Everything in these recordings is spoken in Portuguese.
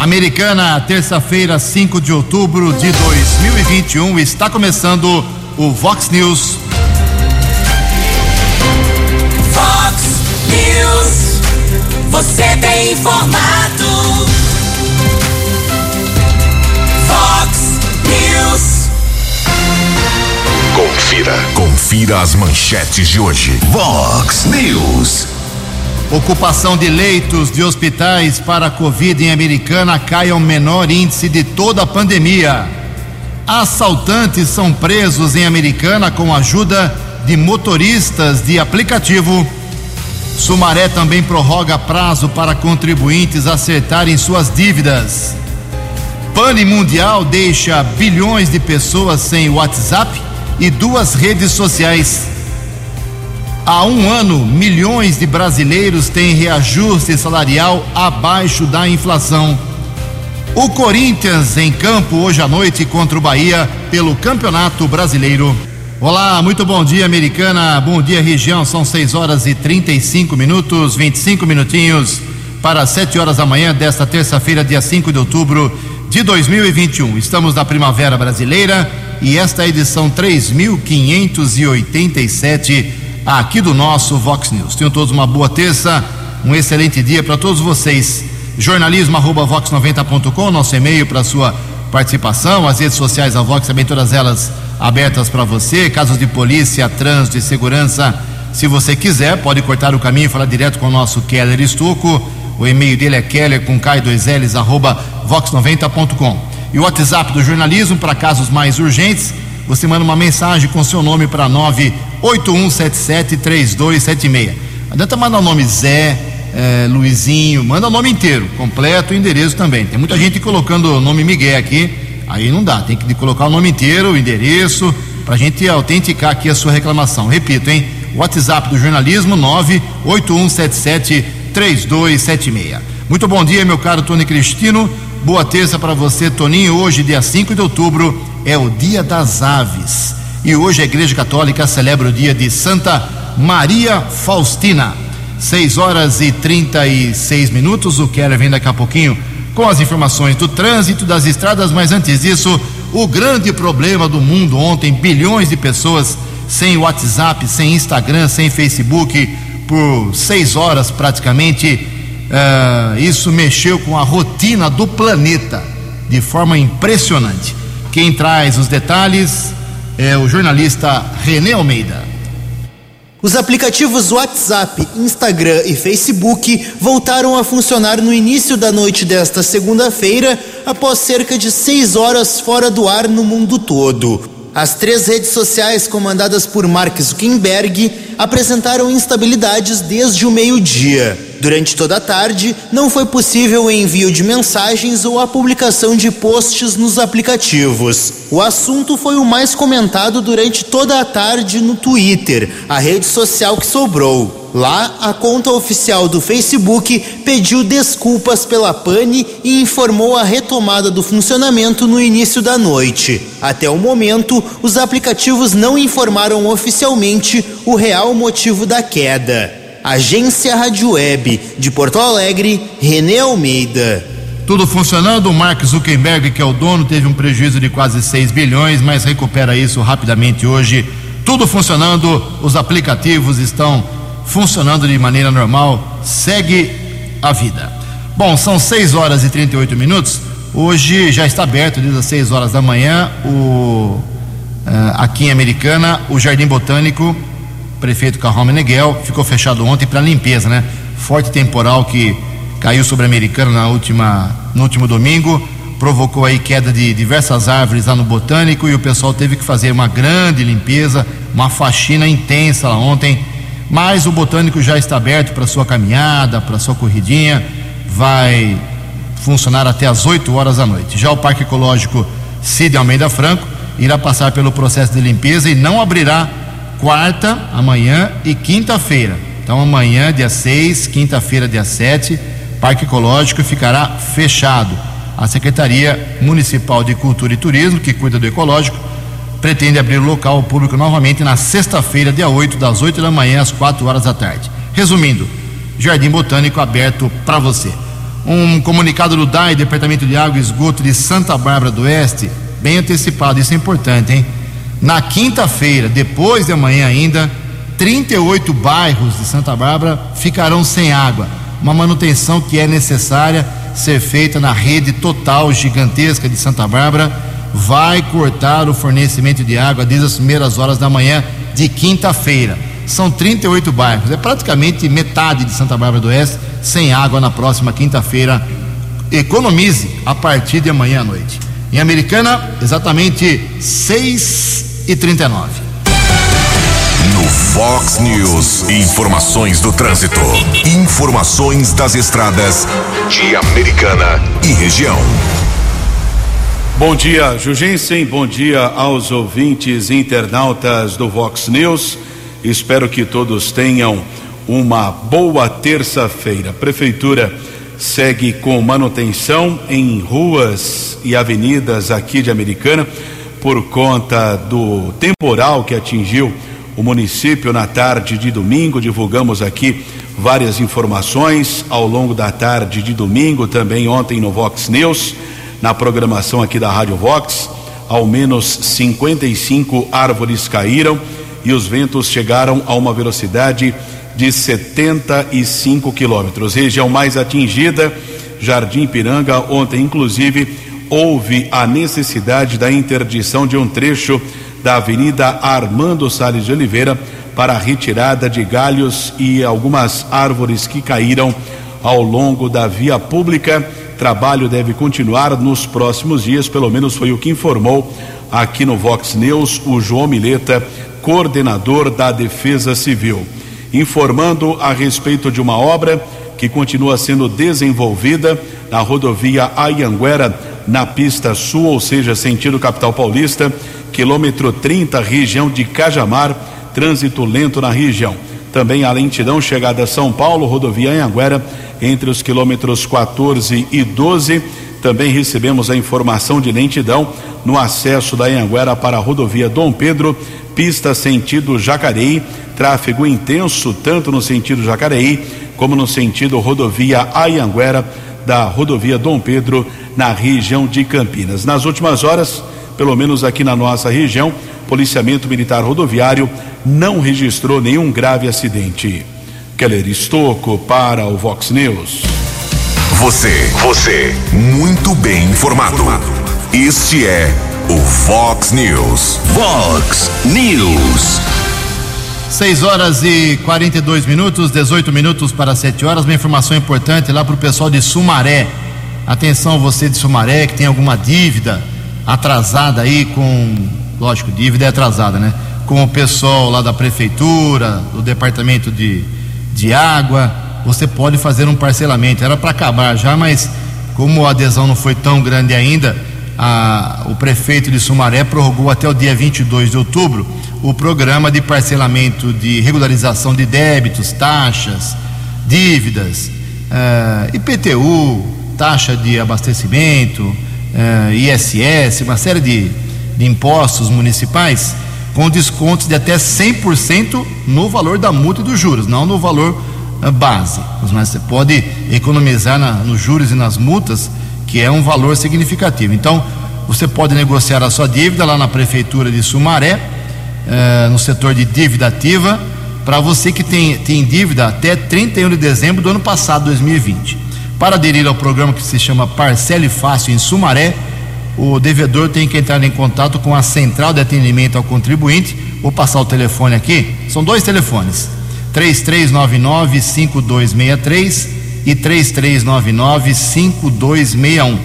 Americana, terça-feira, 5 de outubro de 2021, está começando o Vox News. Vox News, você tem informado. Vox News. Confira, confira as manchetes de hoje. Vox News. Ocupação de leitos de hospitais para a Covid em Americana cai ao menor índice de toda a pandemia. Assaltantes são presos em Americana com ajuda de motoristas de aplicativo. Sumaré também prorroga prazo para contribuintes acertarem suas dívidas. Pane Mundial deixa bilhões de pessoas sem WhatsApp e duas redes sociais. Há um ano, milhões de brasileiros têm reajuste salarial abaixo da inflação. O Corinthians em campo hoje à noite contra o Bahia pelo Campeonato Brasileiro. Olá, muito bom dia, americana. Bom dia, região. São 6 horas e 35 minutos, 25 minutinhos para 7 horas da manhã desta terça-feira, dia 5 de outubro de 2021. Estamos na Primavera Brasileira e esta é a edição 3587 aqui do nosso Vox News. Tenham todos uma boa terça, um excelente dia para todos vocês. Jornalismo arroba vox90.com, nosso e-mail para sua participação, as redes sociais da Vox também todas elas abertas para você, casos de polícia, trânsito e segurança. Se você quiser, pode cortar o caminho e falar direto com o nosso Keller Estuco. O e-mail dele é keller com K2Ls arroba vox90.com. E o WhatsApp do jornalismo para casos mais urgentes, você manda uma mensagem com seu nome para 981773276. Adianta mandar o nome Zé, é, Luizinho, manda o nome inteiro, completo, o endereço também. Tem muita gente colocando o nome Miguel aqui, aí não dá, tem que colocar o nome inteiro, o endereço, para a gente autenticar aqui a sua reclamação. Repito, hein? WhatsApp do jornalismo 981773276. Muito bom dia, meu caro Tony Cristino. Boa terça para você, Toninho. Hoje, dia 5 de outubro, é o Dia das Aves. E hoje a Igreja Católica celebra o dia de Santa Maria Faustina. 6 horas e 36 minutos. O Keller vem daqui a pouquinho com as informações do trânsito, das estradas, mas antes disso, o grande problema do mundo ontem: bilhões de pessoas sem WhatsApp, sem Instagram, sem Facebook, por seis horas praticamente. Uh, isso mexeu com a rotina do planeta de forma impressionante. Quem traz os detalhes é o jornalista René Almeida. Os aplicativos WhatsApp, Instagram e Facebook voltaram a funcionar no início da noite desta segunda-feira, após cerca de seis horas fora do ar no mundo todo. As três redes sociais comandadas por Mark Zuckerberg apresentaram instabilidades desde o meio-dia. Durante toda a tarde, não foi possível o envio de mensagens ou a publicação de posts nos aplicativos. O assunto foi o mais comentado durante toda a tarde no Twitter, a rede social que sobrou. Lá, a conta oficial do Facebook pediu desculpas pela pane e informou a retomada do funcionamento no início da noite. Até o momento, os aplicativos não informaram oficialmente o real motivo da queda. Agência Rádio Web de Porto Alegre, René Almeida. Tudo funcionando, o Mark Zuckerberg, que é o dono, teve um prejuízo de quase 6 bilhões, mas recupera isso rapidamente hoje. Tudo funcionando, os aplicativos estão funcionando de maneira normal, segue a vida. Bom, são 6 horas e 38 minutos. Hoje já está aberto desde as 6 horas da manhã o uh, aqui em Americana, o Jardim Botânico, prefeito Carrão Meneghel, ficou fechado ontem para limpeza, né? Forte temporal que caiu sobre a Americana na última, no último domingo, provocou aí queda de diversas árvores lá no Botânico e o pessoal teve que fazer uma grande limpeza, uma faxina intensa lá ontem mas o botânico já está aberto para sua caminhada, para sua corridinha, vai funcionar até as 8 horas da noite. Já o Parque Ecológico Cid Almeida Franco irá passar pelo processo de limpeza e não abrirá quarta, amanhã e quinta-feira. Então amanhã, dia 6, quinta-feira, dia 7, Parque Ecológico ficará fechado. A Secretaria Municipal de Cultura e Turismo, que cuida do ecológico, pretende abrir o local ao público novamente na sexta-feira, dia 8, das 8 da manhã às 4 horas da tarde. Resumindo, Jardim Botânico aberto para você. Um comunicado do DAI, Departamento de Água e Esgoto de Santa Bárbara do Oeste, bem antecipado, isso é importante, hein? Na quinta-feira, depois de amanhã ainda, 38 bairros de Santa Bárbara ficarão sem água. Uma manutenção que é necessária ser feita na rede total gigantesca de Santa Bárbara vai cortar o fornecimento de água desde as primeiras horas da manhã de quinta-feira. São 38 bairros, é praticamente metade de Santa Bárbara do Oeste sem água na próxima quinta-feira. Economize a partir de amanhã à noite. Em Americana, exatamente 6 e 39 No Fox News, informações do trânsito. Informações das estradas de Americana e região. Bom dia, Jugensen. Bom dia aos ouvintes internautas do Vox News. Espero que todos tenham uma boa terça-feira. Prefeitura segue com manutenção em ruas e avenidas aqui de Americana por conta do temporal que atingiu o município na tarde de domingo. Divulgamos aqui várias informações ao longo da tarde de domingo, também ontem no Vox News na programação aqui da Rádio Vox. Ao menos 55 árvores caíram e os ventos chegaram a uma velocidade de 75 quilômetros. Região mais atingida, Jardim Piranga. Ontem, inclusive, houve a necessidade da interdição de um trecho da Avenida Armando Salles de Oliveira para a retirada de galhos e algumas árvores que caíram ao longo da via pública. Trabalho deve continuar nos próximos dias, pelo menos foi o que informou aqui no Vox News o João Mileta, coordenador da Defesa Civil, informando a respeito de uma obra que continua sendo desenvolvida na rodovia Ayanguera, na pista sul, ou seja, sentido capital paulista, quilômetro 30, região de Cajamar, trânsito lento na região. Também a lentidão chegada a São Paulo, rodovia Anhanguera, entre os quilômetros 14 e 12. Também recebemos a informação de lentidão no acesso da Anhanguera para a rodovia Dom Pedro, pista sentido Jacareí, tráfego intenso tanto no sentido Jacareí como no sentido rodovia Anhanguera da rodovia Dom Pedro na região de Campinas. Nas últimas horas, pelo menos aqui na nossa região, policiamento militar rodoviário não registrou nenhum grave acidente. Keller Estocco para o Vox News. Você, você, muito bem informado. Este é o Fox News. Fox News. 6 horas e 42 minutos, 18 minutos para 7 horas. Uma informação importante lá para o pessoal de Sumaré. Atenção, você de Sumaré que tem alguma dívida atrasada aí com. Lógico, dívida é atrasada, né? Com o pessoal lá da prefeitura, do departamento de, de água. Você pode fazer um parcelamento. Era para acabar já, mas como a adesão não foi tão grande ainda, a, o prefeito de Sumaré prorrogou até o dia 22 de outubro o programa de parcelamento de regularização de débitos, taxas, dívidas, eh, IPTU, taxa de abastecimento, eh, ISS, uma série de, de impostos municipais com descontos de até 100% no valor da multa e dos juros, não no valor eh, base. Mas você pode economizar na, nos juros e nas multas, que é um valor significativo. Então, você pode negociar a sua dívida lá na prefeitura de Sumaré, eh, no setor de dívida ativa, para você que tem, tem dívida até 31 de dezembro do ano passado, 2020. Para aderir ao programa que se chama Parcele Fácil em Sumaré, o devedor tem que entrar em contato com a central de atendimento ao contribuinte. Vou passar o telefone aqui. São dois telefones: 3399-5263 e 3399-5261.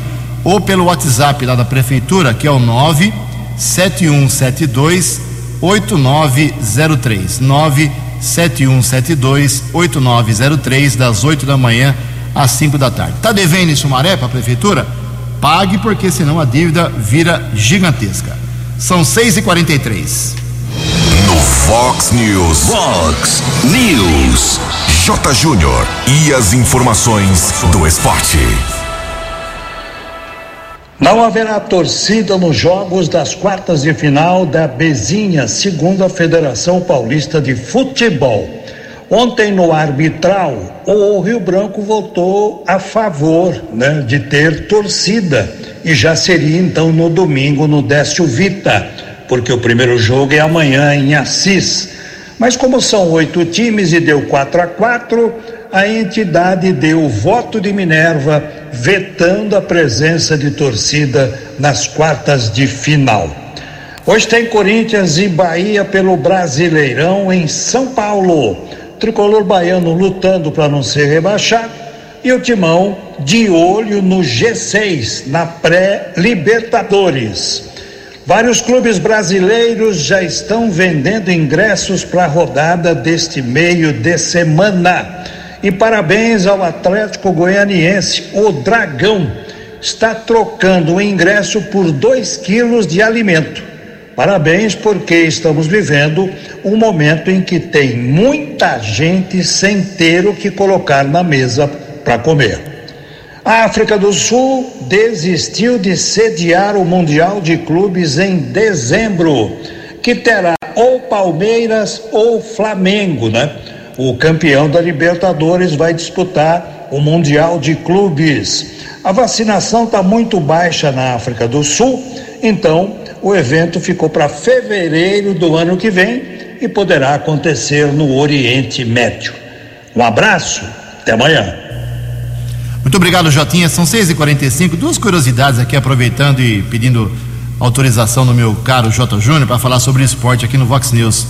Ou pelo WhatsApp lá da prefeitura, que é o 97172 8903. 97172 8903, das 8 da manhã às 5 da tarde. Tá devendo em Sumaré para a prefeitura? Pague, porque senão a dívida vira gigantesca. São 6 e 43 No Fox News. Fox News. J. Júnior. E as informações do esporte. Não haverá torcida nos jogos das quartas de final da Bezinha, segundo a Federação Paulista de Futebol. Ontem, no arbitral, o Rio Branco votou a favor né, de ter torcida e já seria então no domingo no Décio Vita, porque o primeiro jogo é amanhã em Assis. Mas como são oito times e deu 4 a 4 a entidade deu o voto de Minerva, vetando a presença de torcida nas quartas de final. Hoje tem Corinthians e Bahia pelo Brasileirão em São Paulo. Tricolor baiano lutando para não ser rebaixado e o Timão de olho no G6, na pré-Libertadores. Vários clubes brasileiros já estão vendendo ingressos para a rodada deste meio de semana. E parabéns ao Atlético Goianiense, o Dragão está trocando o ingresso por 2 quilos de alimento. Parabéns, porque estamos vivendo um momento em que tem muita gente sem ter o que colocar na mesa para comer. A África do Sul desistiu de sediar o Mundial de Clubes em dezembro, que terá ou Palmeiras ou Flamengo, né? O campeão da Libertadores vai disputar o Mundial de Clubes. A vacinação está muito baixa na África do Sul, então o evento ficou para fevereiro do ano que vem e poderá acontecer no Oriente Médio. Um abraço, até amanhã. Muito obrigado, Jotinha. São 6h45. Duas curiosidades aqui, aproveitando e pedindo autorização no meu caro J. Júnior para falar sobre esporte aqui no Vox News.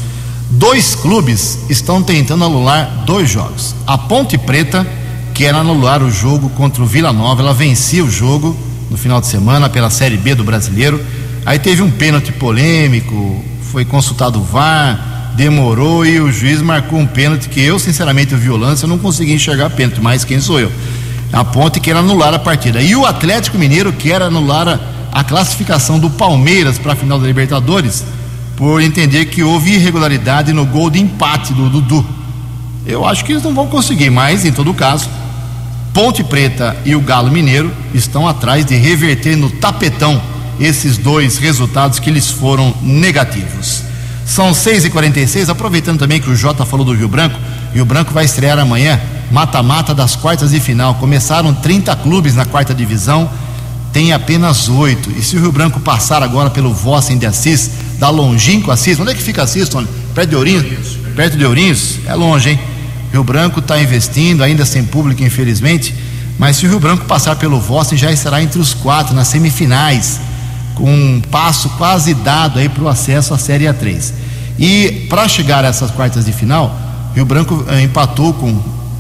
Dois clubes estão tentando anular dois jogos. A Ponte Preta quer anular o jogo contra o Vila Nova. Ela vencia o jogo no final de semana pela Série B do Brasileiro. Aí teve um pênalti polêmico, foi consultado o VAR, demorou e o juiz marcou um pênalti que eu, sinceramente, o eu não consegui enxergar pênalti, mas quem sou eu? A Ponte quer anular a partida. E o Atlético Mineiro quer anular a, a classificação do Palmeiras para a final da Libertadores, por entender que houve irregularidade no gol de empate do Dudu. Eu acho que eles não vão conseguir, mas em todo caso, Ponte Preta e o Galo Mineiro estão atrás de reverter no tapetão esses dois resultados que lhes foram negativos. São 6h46, aproveitando também que o Jota falou do Rio Branco, Rio Branco vai estrear amanhã mata-mata das quartas de final. Começaram 30 clubes na quarta divisão, tem apenas oito. E se o Rio Branco passar agora pelo Vossen de Assis, da longínquo Assis, onde é que fica Assis, Tony? Perto de Ourinhos? Perto de Ourinhos? É longe, hein? Rio Branco está investindo, ainda sem público, infelizmente, mas se o Rio Branco passar pelo Vossen, já estará entre os quatro nas semifinais, com um passo quase dado aí para o acesso à Série A3. E para chegar a essas quartas de final, Rio Branco eh, empatou com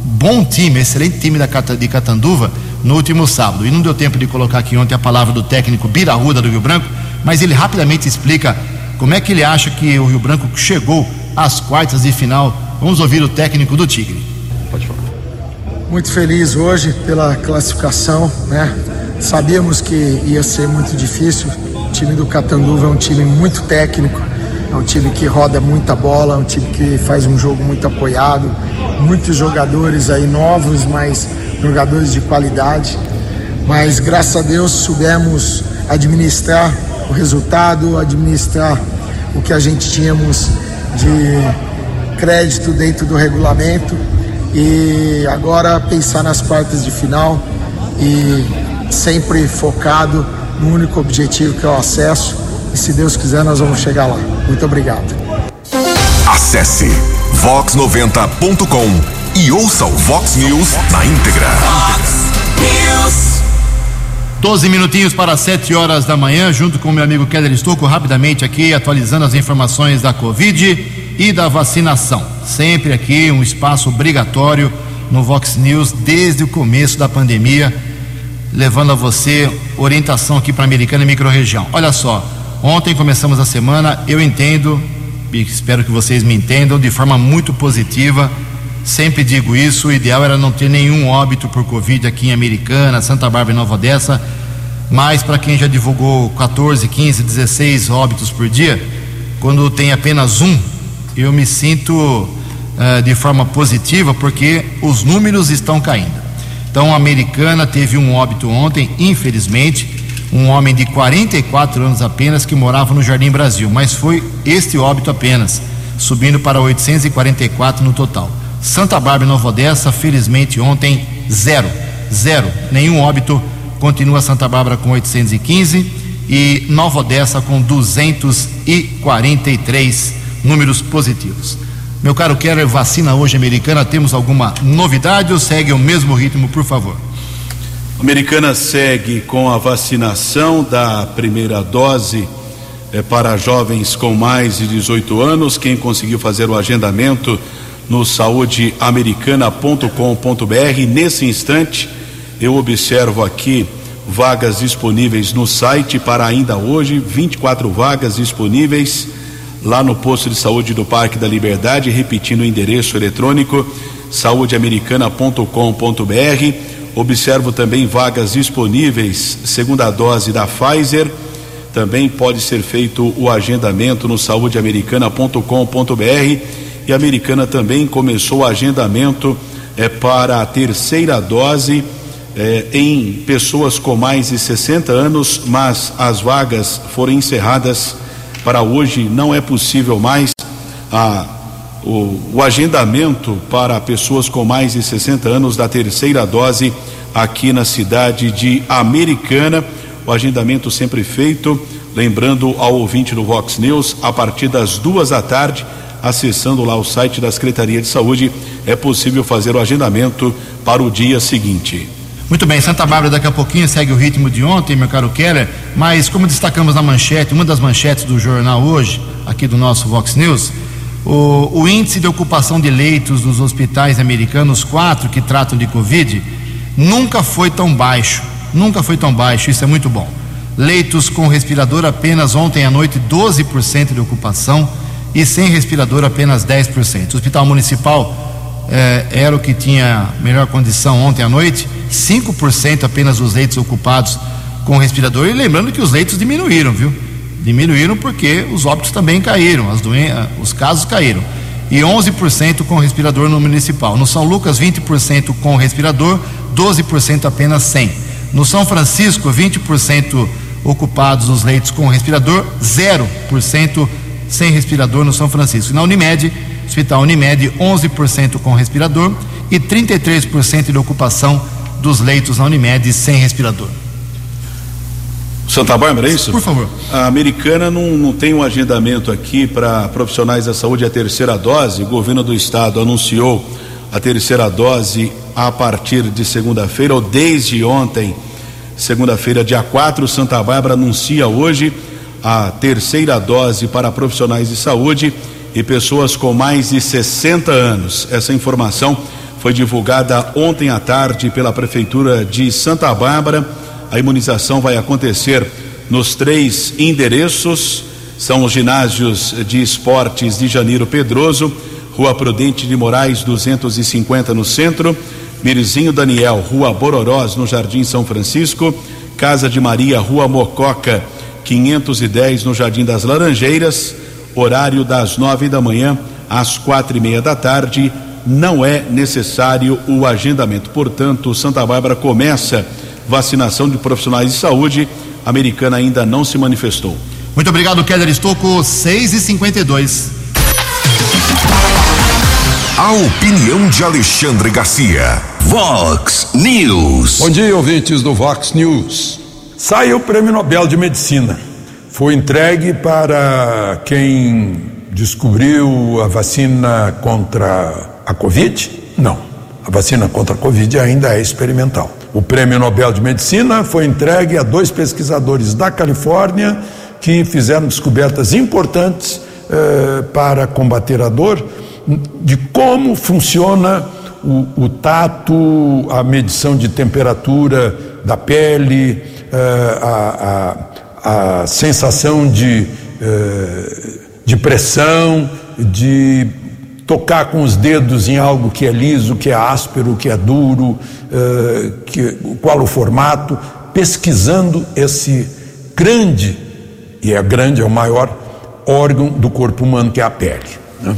bom time, excelente time da, de Catanduva no último sábado. E não deu tempo de colocar aqui ontem a palavra do técnico Biraúda do Rio Branco, mas ele rapidamente explica como é que ele acha que o Rio Branco chegou às quartas de final. Vamos ouvir o técnico do Tigre. Pode falar. Muito feliz hoje pela classificação, né? Sabíamos que ia ser muito difícil. O time do Catanduva é um time muito técnico, é um time que roda muita bola, é um time que faz um jogo muito apoiado, muitos jogadores aí novos, mas jogadores de qualidade. Mas graças a Deus soubemos administrar o resultado, administrar o que a gente tínhamos de crédito dentro do regulamento e agora pensar nas quartas de final e sempre focado no único objetivo que é o acesso e se Deus quiser nós vamos chegar lá. Muito obrigado. Acesse vox90.com e ouça o Vox News na íntegra. Vox News. 12 minutinhos para 7 horas da manhã, junto com meu amigo Keller Estocco, rapidamente aqui atualizando as informações da Covid e da vacinação. Sempre aqui um espaço obrigatório no Vox News desde o começo da pandemia, levando a você orientação aqui para a Americana e microrregião. Olha só, ontem começamos a semana, eu entendo, e espero que vocês me entendam de forma muito positiva. Sempre digo isso, o ideal era não ter nenhum óbito por Covid aqui em Americana, Santa Bárbara e Nova Odessa, mas para quem já divulgou 14, 15, 16 óbitos por dia, quando tem apenas um, eu me sinto uh, de forma positiva porque os números estão caindo. Então, a Americana teve um óbito ontem, infelizmente, um homem de 44 anos apenas que morava no Jardim Brasil, mas foi este óbito apenas, subindo para 844 no total. Santa Bárbara e Nova Odessa, felizmente ontem, zero. Zero. Nenhum óbito. Continua Santa Bárbara com 815 e Nova Odessa com 243 números positivos. Meu caro Keller, vacina hoje americana, temos alguma novidade ou segue o mesmo ritmo, por favor? Americana segue com a vacinação da primeira dose é, para jovens com mais de 18 anos. Quem conseguiu fazer o agendamento no saudeamericana.com.br. Nesse instante, eu observo aqui vagas disponíveis no site para ainda hoje, 24 vagas disponíveis lá no posto de saúde do Parque da Liberdade, repetindo o endereço eletrônico saudeamericana.com.br. Observo também vagas disponíveis, segunda dose da Pfizer. Também pode ser feito o agendamento no saudeamericana.com.br e a Americana também começou o agendamento é, para a terceira dose é, em pessoas com mais de 60 anos, mas as vagas foram encerradas. Para hoje, não é possível mais. A, o, o agendamento para pessoas com mais de 60 anos da terceira dose aqui na cidade de Americana. O agendamento sempre feito, lembrando ao ouvinte do Vox News, a partir das duas da tarde acessando lá o site da Secretaria de Saúde, é possível fazer o agendamento para o dia seguinte. Muito bem, Santa Bárbara daqui a pouquinho segue o ritmo de ontem, meu caro Keller, mas como destacamos na manchete, uma das manchetes do jornal hoje, aqui do nosso Vox News, o, o índice de ocupação de leitos dos hospitais americanos, quatro que tratam de Covid, nunca foi tão baixo, nunca foi tão baixo, isso é muito bom. Leitos com respirador apenas ontem à noite, 12% de ocupação e sem respirador apenas 10%. O Hospital Municipal eh, era o que tinha melhor condição ontem à noite, 5% apenas dos leitos ocupados com respirador. E lembrando que os leitos diminuíram, viu? Diminuíram porque os óbitos também caíram, as doen os casos caíram. E 11% com respirador no municipal. No São Lucas, 20% com respirador, 12% apenas sem. No São Francisco, 20% ocupados os leitos com respirador, 0% sem respirador no São Francisco. Na Unimed, Hospital Unimed, 11% com respirador e 33% de ocupação dos leitos na Unimed sem respirador. Santa Bárbara, é isso? Por favor. A americana não, não tem um agendamento aqui para profissionais da saúde a terceira dose. O governo do estado anunciou a terceira dose a partir de segunda-feira, ou desde ontem, segunda-feira, dia 4. Santa Bárbara anuncia hoje a terceira dose para profissionais de saúde e pessoas com mais de 60 anos. Essa informação foi divulgada ontem à tarde pela Prefeitura de Santa Bárbara. A imunização vai acontecer nos três endereços: são os ginásios de esportes de Janeiro Pedroso, Rua Prudente de Moraes 250 no centro, Mirizinho Daniel, Rua Bororós no Jardim São Francisco, Casa de Maria, Rua Mococa 510 no Jardim das Laranjeiras, horário das nove da manhã às quatro e meia da tarde. Não é necessário o agendamento. Portanto, Santa Bárbara começa vacinação de profissionais de saúde. A americana ainda não se manifestou. Muito obrigado, Keller Estocco, 6 e 52 A opinião de Alexandre Garcia. Vox News. Bom dia, ouvintes do Vox News. Saiu o Prêmio Nobel de Medicina. Foi entregue para quem descobriu a vacina contra a Covid? Não. A vacina contra a Covid ainda é experimental. O Prêmio Nobel de Medicina foi entregue a dois pesquisadores da Califórnia que fizeram descobertas importantes eh, para combater a dor, de como funciona o, o tato, a medição de temperatura da pele, eh, a, a, a, sensação de, eh, de pressão, de tocar com os dedos em algo que é liso, que é áspero, que é duro, eh, que, qual o formato, pesquisando esse grande, e é grande, é o maior órgão do corpo humano que é a pele. Né?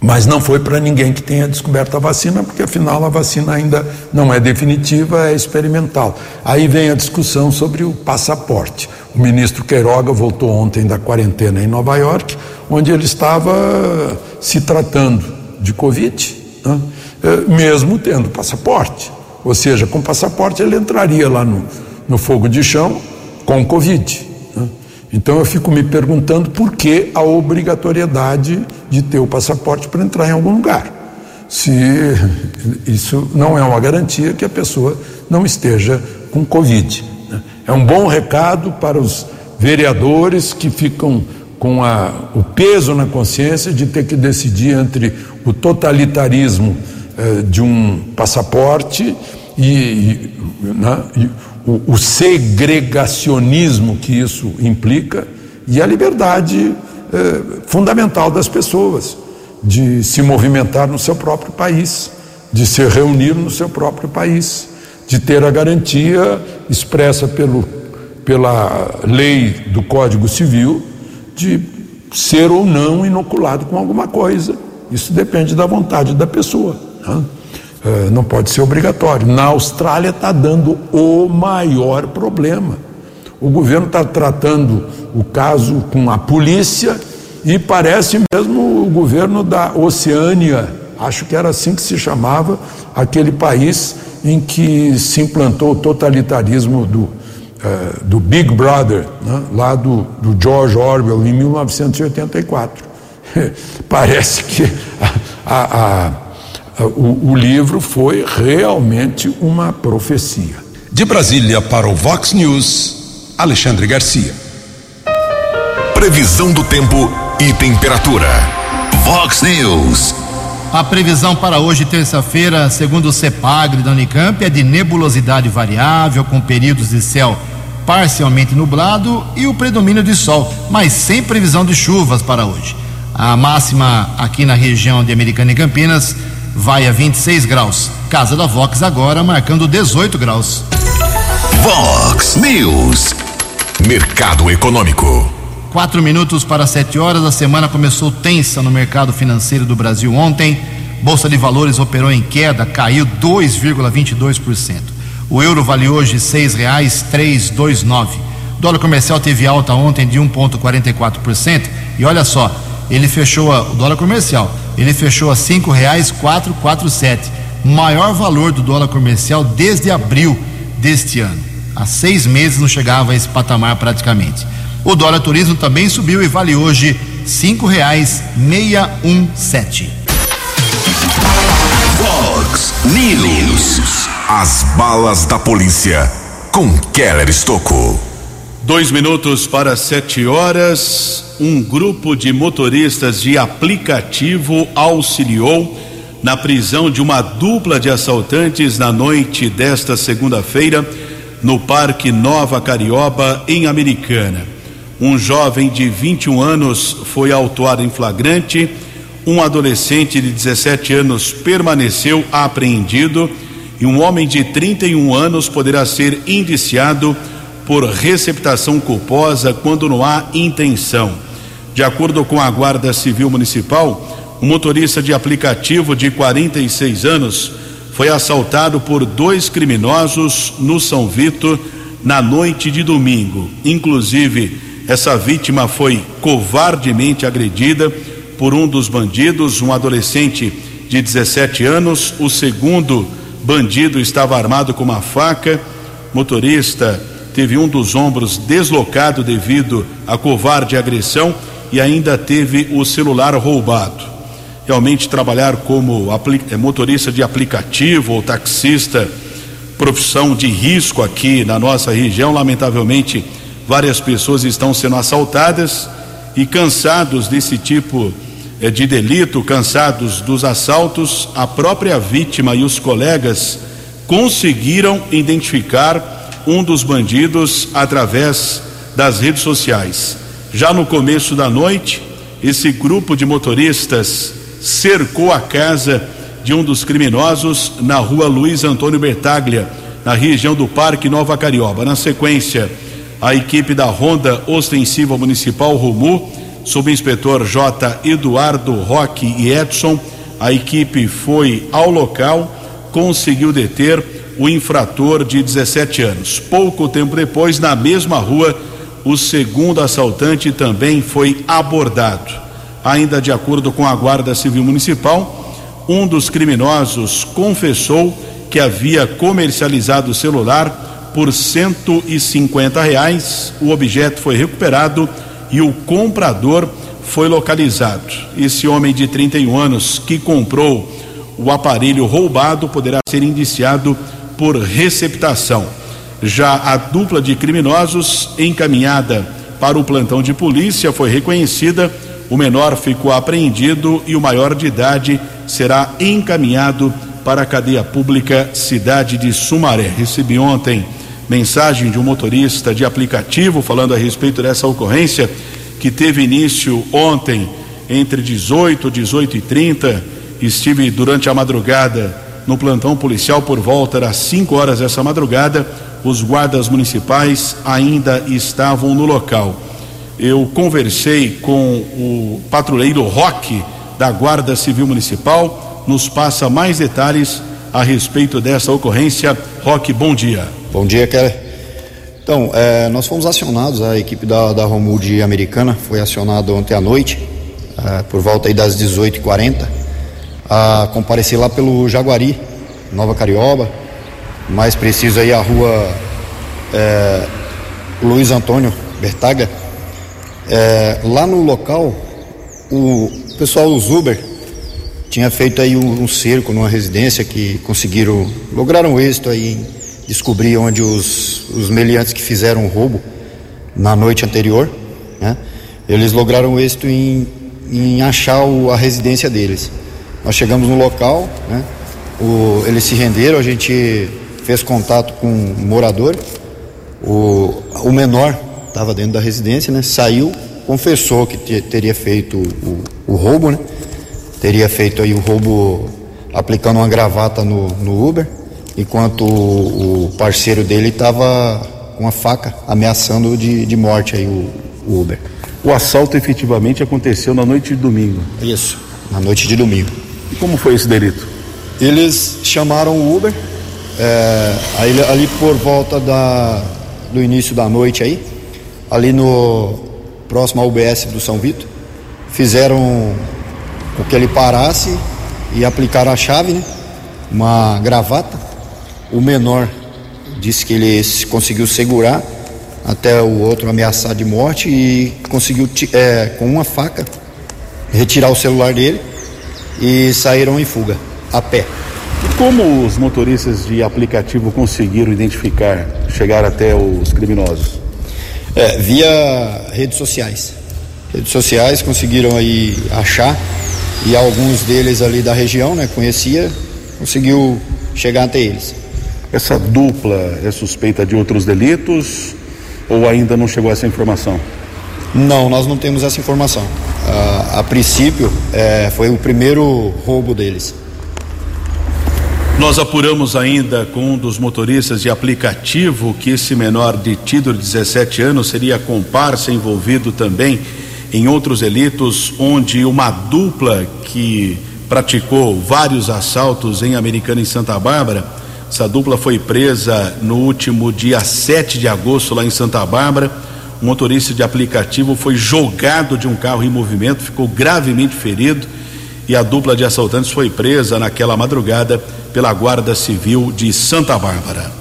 Mas não foi para ninguém que tenha descoberto a vacina, porque afinal a vacina ainda não é definitiva, é experimental. Aí vem a discussão sobre o passaporte. O ministro Queiroga voltou ontem da quarentena em Nova York, onde ele estava se tratando de Covid né? é, mesmo tendo passaporte. Ou seja, com passaporte ele entraria lá no, no fogo de chão com Covid. Né? Então eu fico me perguntando por que a obrigatoriedade de ter o passaporte para entrar em algum lugar. Se isso não é uma garantia que a pessoa não esteja com Covid. Né? É um bom recado para os vereadores que ficam com a, o peso na consciência de ter que decidir entre o totalitarismo eh, de um passaporte e, e, né, e o, o, segregacionismo que isso implica e a liberdade eh, fundamental das pessoas de se movimentar no seu próprio país, de se reunir no seu próprio país, de ter a garantia expressa pelo, pela lei do Código Civil de ser ou não inoculado com alguma coisa. Isso depende da vontade da pessoa. Né? É, não pode ser obrigatório. Na Austrália está dando o maior problema. O governo está tratando o caso com a polícia e parece mesmo o governo da Oceânia, acho que era assim que se chamava, aquele país em que se implantou o totalitarismo do, eh, do Big Brother, né, lá do, do George Orwell, em 1984. Parece que a, a, a, o, o livro foi realmente uma profecia. De Brasília para o Vox News, Alexandre Garcia. Previsão do tempo e temperatura. Vox News. A previsão para hoje, terça-feira, segundo o CEPAGRE da Unicamp, é de nebulosidade variável, com períodos de céu parcialmente nublado e o predomínio de sol, mas sem previsão de chuvas para hoje. A máxima aqui na região de Americana e Campinas vai a 26 graus. Casa da Vox agora marcando 18 graus. Vox News. Mercado Econômico. Quatro minutos para sete horas. A semana começou tensa no mercado financeiro do Brasil ontem. Bolsa de Valores operou em queda, caiu 2,22%. O euro vale hoje três dois nove. Dólar comercial teve alta ontem de 1,44% e olha só, ele fechou a, o dólar comercial, ele fechou a quatro quatro sete, maior valor do dólar comercial desde abril deste ano. Há seis meses não chegava a esse patamar praticamente. O dólar turismo também subiu e vale hoje um sete. Fox News. As balas da polícia com Keller Estocou. Dois minutos para sete horas. Um grupo de motoristas de aplicativo auxiliou na prisão de uma dupla de assaltantes na noite desta segunda-feira no Parque Nova Carioba, em Americana. Um jovem de 21 anos foi autuado em flagrante. Um adolescente de 17 anos permaneceu apreendido e um homem de 31 anos poderá ser indiciado por receptação culposa quando não há intenção. De acordo com a Guarda Civil Municipal, um motorista de aplicativo de 46 anos foi assaltado por dois criminosos no São Vito na noite de domingo. Inclusive, essa vítima foi covardemente agredida por um dos bandidos, um adolescente de 17 anos. O segundo bandido estava armado com uma faca. Motorista teve um dos ombros deslocado devido à covarde agressão e ainda teve o celular roubado. Realmente trabalhar como é, motorista de aplicativo ou taxista, profissão de risco aqui na nossa região, lamentavelmente várias pessoas estão sendo assaltadas e cansados desse tipo eh, de delito, cansados dos assaltos, a própria vítima e os colegas conseguiram identificar um dos bandidos através das redes sociais. Já no começo da noite, esse grupo de motoristas cercou a casa de um dos criminosos na rua Luiz Antônio Bertaglia, na região do Parque Nova Carioba. Na sequência, a equipe da Ronda Ostensiva Municipal Romu, subinspetor J. Eduardo Roque e Edson, a equipe foi ao local, conseguiu deter o infrator de 17 anos. Pouco tempo depois, na mesma rua, o segundo assaltante também foi abordado. Ainda de acordo com a Guarda Civil Municipal, um dos criminosos confessou que havia comercializado o celular por 150 reais. O objeto foi recuperado e o comprador foi localizado. Esse homem de 31 anos que comprou o aparelho roubado poderá ser indiciado por receptação. Já a dupla de criminosos encaminhada para o plantão de polícia foi reconhecida. O menor ficou apreendido e o maior de idade será encaminhado para a cadeia pública cidade de Sumaré. Recebi ontem mensagem de um motorista de aplicativo falando a respeito dessa ocorrência que teve início ontem entre 18 e 18 e 30. Estive durante a madrugada no plantão policial por volta das 5 horas dessa madrugada. Os guardas municipais ainda estavam no local. Eu conversei com o patrulheiro Roque da Guarda Civil Municipal nos passa mais detalhes a respeito dessa ocorrência. Roque, bom dia. Bom dia, Kelly. Então, é, nós fomos acionados, a equipe da, da Romud Americana foi acionada ontem à noite, é, por volta aí das 18h40, a comparecer lá pelo Jaguari, Nova Carioba, mais preciso aí a rua é, Luiz Antônio Bertaga. É, lá no local, o pessoal dos Uber tinha feito aí um, um, cerco numa residência que conseguiram, lograram êxito aí em descobrir onde os, os meliantes que fizeram o roubo na noite anterior, né? Eles lograram êxito em, em achar o, a residência deles. Nós chegamos no local, né? O, eles se renderam, a gente fez contato com um morador, o, o menor estava dentro da residência, né? Saiu, confessou que te, teria feito o, o roubo, né? Teria feito aí o roubo aplicando uma gravata no, no Uber, enquanto o, o parceiro dele estava com uma faca ameaçando de, de morte aí o, o Uber. O assalto efetivamente aconteceu na noite de domingo. Isso, na noite de domingo. E como foi esse delito? Eles chamaram o Uber, é, aí, ali por volta da, do início da noite aí, ali no próximo ao UBS do São Vitor, fizeram com que ele parasse e aplicar a chave, né? Uma gravata. O menor disse que ele conseguiu segurar até o outro ameaçar de morte e conseguiu, é, com uma faca, retirar o celular dele e saíram em fuga, a pé. E como os motoristas de aplicativo conseguiram identificar, chegar até os criminosos? É, via redes sociais. Redes sociais conseguiram aí achar e alguns deles ali da região, né, conhecia, conseguiu chegar até eles. Essa dupla é suspeita de outros delitos ou ainda não chegou essa informação? Não, nós não temos essa informação. a, a princípio, é, foi o primeiro roubo deles. Nós apuramos ainda com um dos motoristas de aplicativo que esse menor detido de 17 anos seria comparsa envolvido também em outros delitos, onde uma dupla que praticou vários assaltos em Americana e Santa Bárbara, essa dupla foi presa no último dia 7 de agosto lá em Santa Bárbara. O motorista de aplicativo foi jogado de um carro em movimento, ficou gravemente ferido e a dupla de assaltantes foi presa naquela madrugada pela Guarda Civil de Santa Bárbara.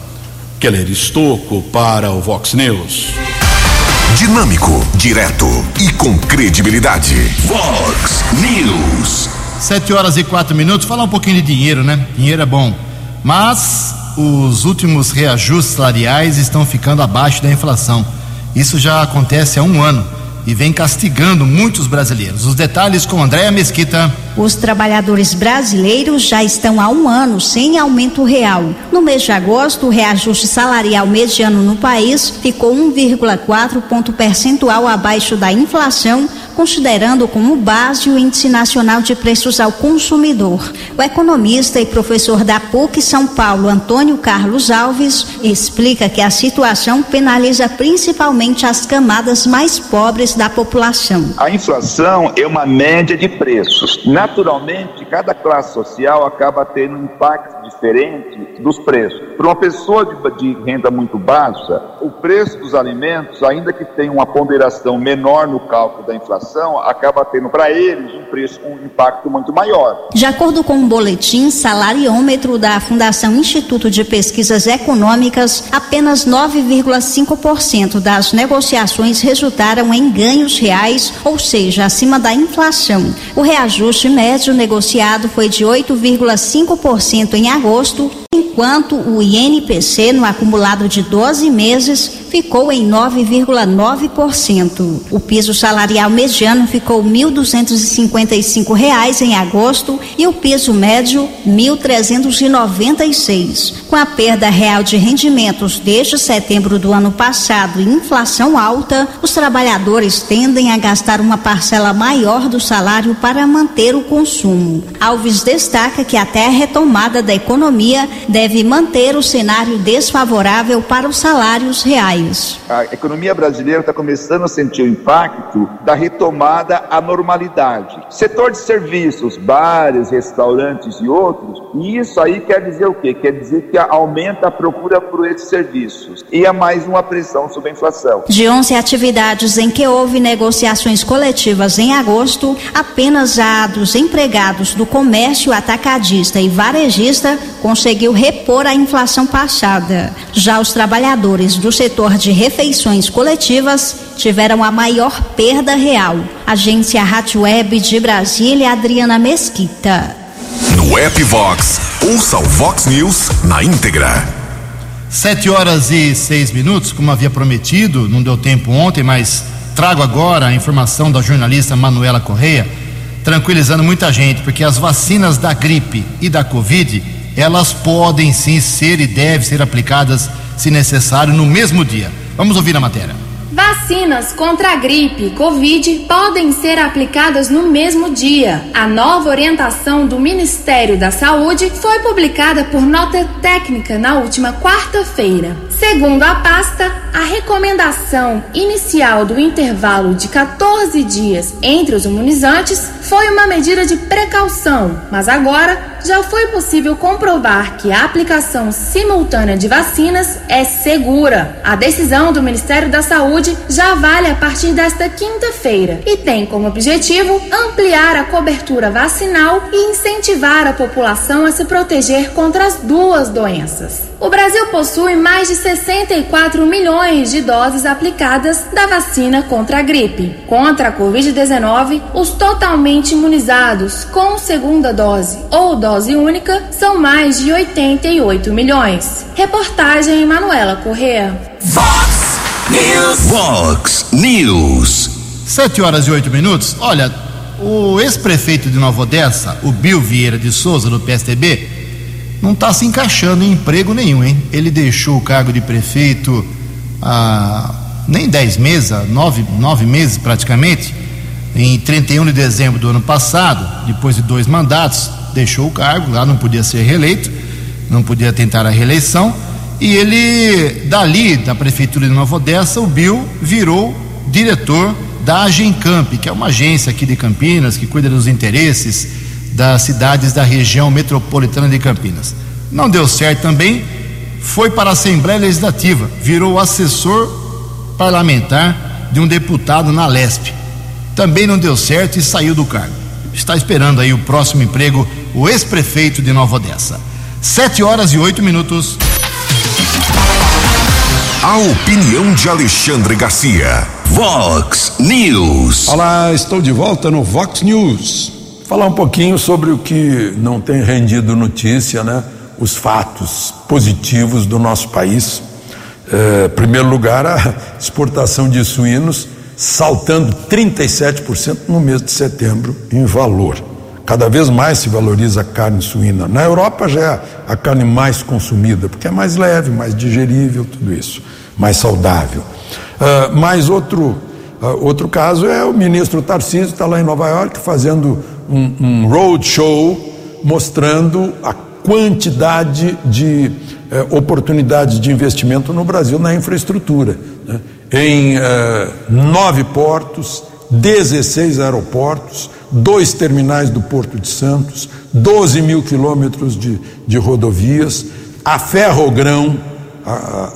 Keller Estocco para o Vox News. Dinâmico, direto e com credibilidade. Vox News. Sete horas e quatro minutos. Falar um pouquinho de dinheiro, né? Dinheiro é bom. Mas os últimos reajustes salariais estão ficando abaixo da inflação. Isso já acontece há um ano e vem castigando muitos brasileiros. Os detalhes com Andréa Mesquita. Os trabalhadores brasileiros já estão há um ano sem aumento real. No mês de agosto, o reajuste salarial mediano no país ficou 1,4 ponto percentual abaixo da inflação, considerando como base o Índice Nacional de Preços ao Consumidor. O economista e professor da PUC São Paulo, Antônio Carlos Alves, explica que a situação penaliza principalmente as camadas mais pobres da população. A inflação é uma média de preços. Naturalmente, cada classe social acaba tendo um impacto diferente dos preços. Para uma pessoa de, de, renda muito baixa, o preço dos alimentos, ainda que tenha uma ponderação menor no cálculo da inflação, acaba tendo para eles um preço um impacto muito maior. De acordo com o um boletim salariômetro da Fundação Instituto de Pesquisas Econômicas, apenas 9,5% das negociações resultaram em ganhos reais, ou seja, acima da inflação. O reajuste médio negociado foi de 8,5% em agosto, enquanto o INPC no acumulado de 12 meses ficou em 9,9%. O piso salarial mediano ficou 1.255 reais em agosto e o piso médio R$ 1.396. Com a perda real de rendimentos desde setembro do ano passado e inflação alta, os trabalhadores tendem a gastar uma parcela maior do salário para manter o consumo. Alves destaca que até a retomada da economia deve manter o cenário desfavorável para os salários reais. A economia brasileira está começando a sentir o impacto da retomada à normalidade. Setor de serviços, bares, restaurantes e outros, e isso aí quer dizer o quê? Quer dizer que aumenta a procura por esses serviços e é mais uma pressão sobre a inflação. De 11 atividades em que houve negociações coletivas em agosto, apenas a dos empregados do comércio atacadista e varejista conseguiu repor a inflação passada. Já os trabalhadores do setor de refeições coletivas tiveram a maior perda real. Agência Rádio Web de Brasília, Adriana Mesquita. No app Vox, ouça o Vox News na íntegra. Sete horas e seis minutos, como havia prometido, não deu tempo ontem, mas trago agora a informação da jornalista Manuela Correia, tranquilizando muita gente, porque as vacinas da gripe e da Covid, elas podem sim ser e devem ser aplicadas se necessário, no mesmo dia. Vamos ouvir a matéria. Vacinas contra a gripe e Covid podem ser aplicadas no mesmo dia. A nova orientação do Ministério da Saúde foi publicada por nota técnica na última quarta-feira. Segundo a pasta, a recomendação inicial do intervalo de 14 dias entre os imunizantes foi uma medida de precaução, mas agora já foi possível comprovar que a aplicação simultânea de vacinas é segura. A decisão do Ministério da Saúde já vale a partir desta quinta-feira e tem como objetivo ampliar a cobertura vacinal e incentivar a população a se proteger contra as duas doenças. O Brasil possui mais de 64 milhões de doses aplicadas da vacina contra a gripe. Contra a Covid-19, os totalmente imunizados com segunda dose ou dose única são mais de 88 milhões. Reportagem Manuela Correa. Vox News. Vox News. 7 horas e 8 minutos. Olha, o ex-prefeito de Nova Odessa, o Bill Vieira de Souza, do PSDB, não está se encaixando em emprego nenhum, hein? Ele deixou o cargo de prefeito há nem 10 meses, há 9, 9 meses praticamente, em 31 de dezembro do ano passado, depois de dois mandatos, deixou o cargo, lá não podia ser reeleito, não podia tentar a reeleição, e ele, dali, da prefeitura de Nova Odessa, o Bill virou diretor da Agencamp, que é uma agência aqui de Campinas que cuida dos interesses das cidades da região metropolitana de Campinas. Não deu certo também, foi para a Assembleia Legislativa, virou assessor parlamentar de um deputado na Lesp. Também não deu certo e saiu do cargo. Está esperando aí o próximo emprego, o ex-prefeito de Nova Odessa. Sete horas e oito minutos. A opinião de Alexandre Garcia. Vox News. Olá, estou de volta no Vox News falar um pouquinho sobre o que não tem rendido notícia, né? Os fatos positivos do nosso país. É, em primeiro lugar, a exportação de suínos saltando 37% no mês de setembro em valor. Cada vez mais se valoriza a carne suína. Na Europa já é a carne mais consumida, porque é mais leve, mais digerível, tudo isso, mais saudável. Uh, mais outro, uh, outro caso é o ministro Tarcísio, está lá em Nova York fazendo um, um roadshow mostrando a quantidade de eh, oportunidades de investimento no Brasil na infraestrutura. Né? Em eh, nove portos, 16 aeroportos, dois terminais do Porto de Santos, 12 mil quilômetros de, de rodovias, a ferrogrão, a, a,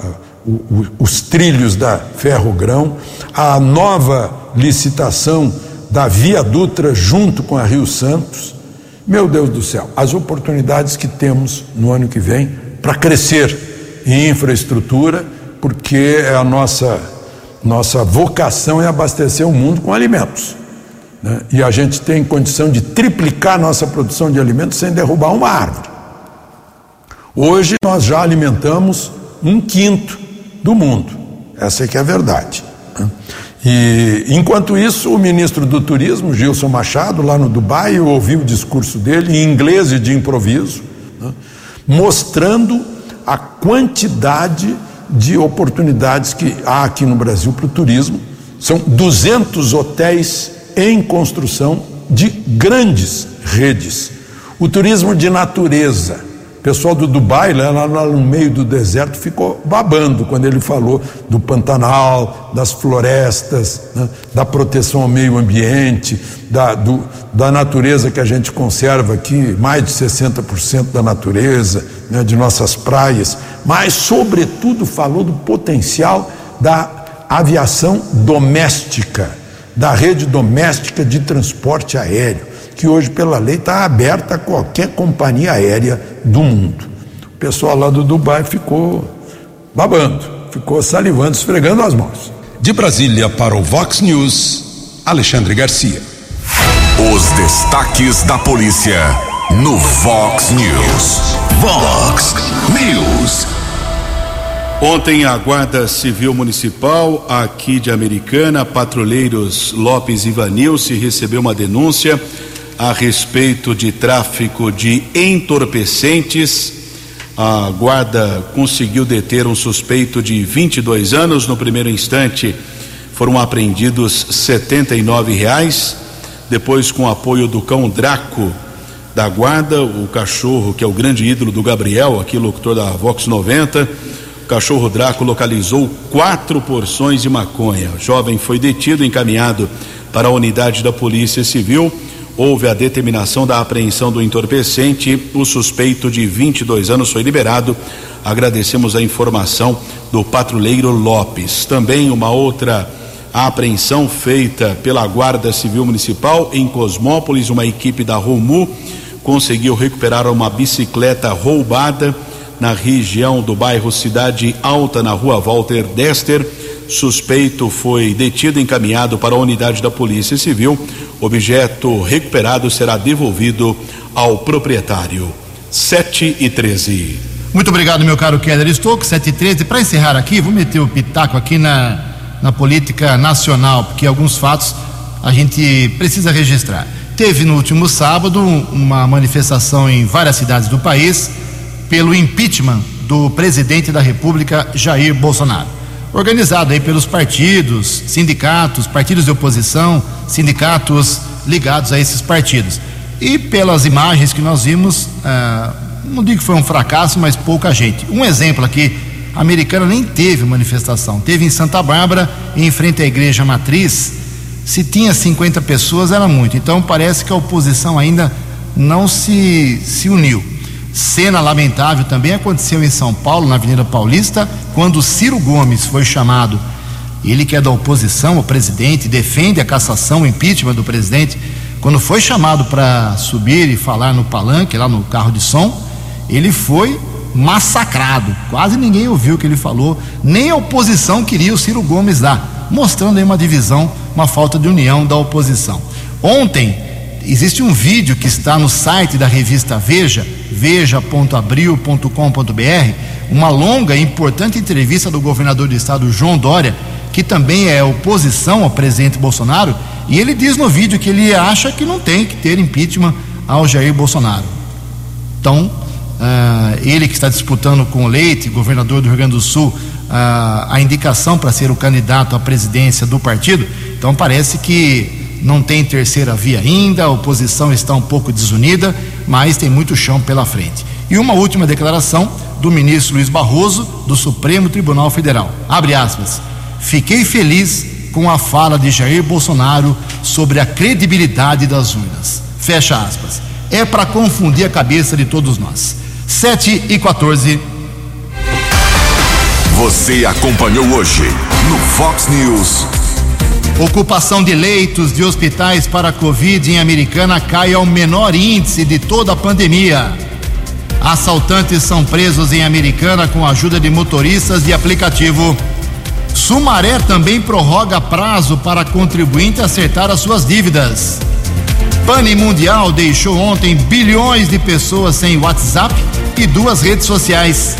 o, os trilhos da ferrogrão, a nova licitação da Via Dutra junto com a Rio Santos. Meu Deus do céu, as oportunidades que temos no ano que vem para crescer em infraestrutura, porque é a nossa, nossa vocação é abastecer o mundo com alimentos. Né? E a gente tem condição de triplicar nossa produção de alimentos sem derrubar uma árvore. Hoje nós já alimentamos um quinto do mundo. Essa é que é a verdade. Né? E enquanto isso, o ministro do Turismo, Gilson Machado, lá no Dubai, eu ouvi o discurso dele em inglês e de improviso, né? mostrando a quantidade de oportunidades que há aqui no Brasil para o turismo. São 200 hotéis em construção de grandes redes. O turismo de natureza. Pessoal do Dubai, lá, lá no meio do deserto, ficou babando quando ele falou do Pantanal, das florestas, né, da proteção ao meio ambiente, da, do, da natureza que a gente conserva aqui, mais de 60% da natureza, né, de nossas praias, mas, sobretudo, falou do potencial da aviação doméstica da rede doméstica de transporte aéreo, que hoje, pela lei, está aberta a qualquer companhia aérea do mundo. O pessoal lá do Dubai ficou babando, ficou salivando, esfregando as mãos. De Brasília para o Vox News, Alexandre Garcia. Os destaques da polícia no Vox News. Vox News. Ontem, a Guarda Civil Municipal, aqui de Americana, patrulheiros Lopes e Vanilce, recebeu uma denúncia a respeito de tráfico de entorpecentes. A Guarda conseguiu deter um suspeito de 22 anos. No primeiro instante, foram apreendidos 79 reais. Depois, com apoio do cão Draco da Guarda, o cachorro que é o grande ídolo do Gabriel, aqui locutor da Vox 90 o cachorro Draco localizou quatro porções de maconha. O jovem foi detido e encaminhado para a unidade da Polícia Civil. Houve a determinação da apreensão do entorpecente. O suspeito de 22 anos foi liberado. Agradecemos a informação do patrulheiro Lopes. Também uma outra apreensão feita pela Guarda Civil Municipal em Cosmópolis. Uma equipe da Romu conseguiu recuperar uma bicicleta roubada na região do bairro Cidade Alta, na rua Walter Dester. Suspeito foi detido e encaminhado para a unidade da Polícia Civil. Objeto recuperado será devolvido ao proprietário. 7 e 13. Muito obrigado, meu caro Keller Stokes, 7 e 13. Para encerrar aqui, vou meter o pitaco aqui na, na política nacional, porque alguns fatos a gente precisa registrar. Teve no último sábado uma manifestação em várias cidades do país pelo impeachment do presidente da República, Jair Bolsonaro. Organizado aí pelos partidos, sindicatos, partidos de oposição, sindicatos ligados a esses partidos. E pelas imagens que nós vimos, ah, não digo que foi um fracasso, mas pouca gente. Um exemplo aqui: a americana nem teve manifestação, teve em Santa Bárbara, em frente à igreja matriz. Se tinha 50 pessoas, era muito. Então parece que a oposição ainda não se, se uniu. Cena lamentável também aconteceu em São Paulo, na Avenida Paulista, quando Ciro Gomes foi chamado. Ele que é da oposição, o presidente, defende a cassação, o impeachment do presidente. Quando foi chamado para subir e falar no palanque, lá no carro de som, ele foi massacrado. Quase ninguém ouviu o que ele falou, nem a oposição queria o Ciro Gomes lá, mostrando aí uma divisão, uma falta de união da oposição. Ontem, existe um vídeo que está no site da revista Veja, veja.abril.com.br, uma longa e importante entrevista do governador do estado, João Dória, que também é oposição ao presidente Bolsonaro, e ele diz no vídeo que ele acha que não tem que ter impeachment ao Jair Bolsonaro. Então, uh, ele que está disputando com o Leite, governador do Rio Grande do Sul, uh, a indicação para ser o candidato à presidência do partido, então parece que não tem terceira via ainda, a oposição está um pouco desunida, mas tem muito chão pela frente. E uma última declaração do ministro Luiz Barroso, do Supremo Tribunal Federal. Abre aspas. Fiquei feliz com a fala de Jair Bolsonaro sobre a credibilidade das urnas. Fecha aspas. É para confundir a cabeça de todos nós. 7 e 14. Você acompanhou hoje no Fox News. Ocupação de leitos de hospitais para Covid em Americana cai ao menor índice de toda a pandemia. Assaltantes são presos em Americana com a ajuda de motoristas de aplicativo. Sumaré também prorroga prazo para contribuinte acertar as suas dívidas. Pane Mundial deixou ontem bilhões de pessoas sem WhatsApp e duas redes sociais.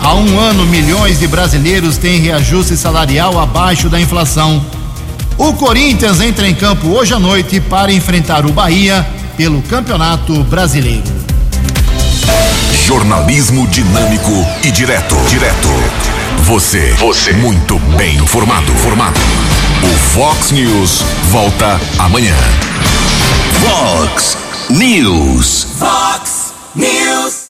Há um ano, milhões de brasileiros têm reajuste salarial abaixo da inflação. O Corinthians entra em campo hoje à noite para enfrentar o Bahia pelo Campeonato Brasileiro. Jornalismo dinâmico e direto. Direto. Você. Você. Muito bem informado. Formado. O Fox News volta amanhã. Fox News. Fox News.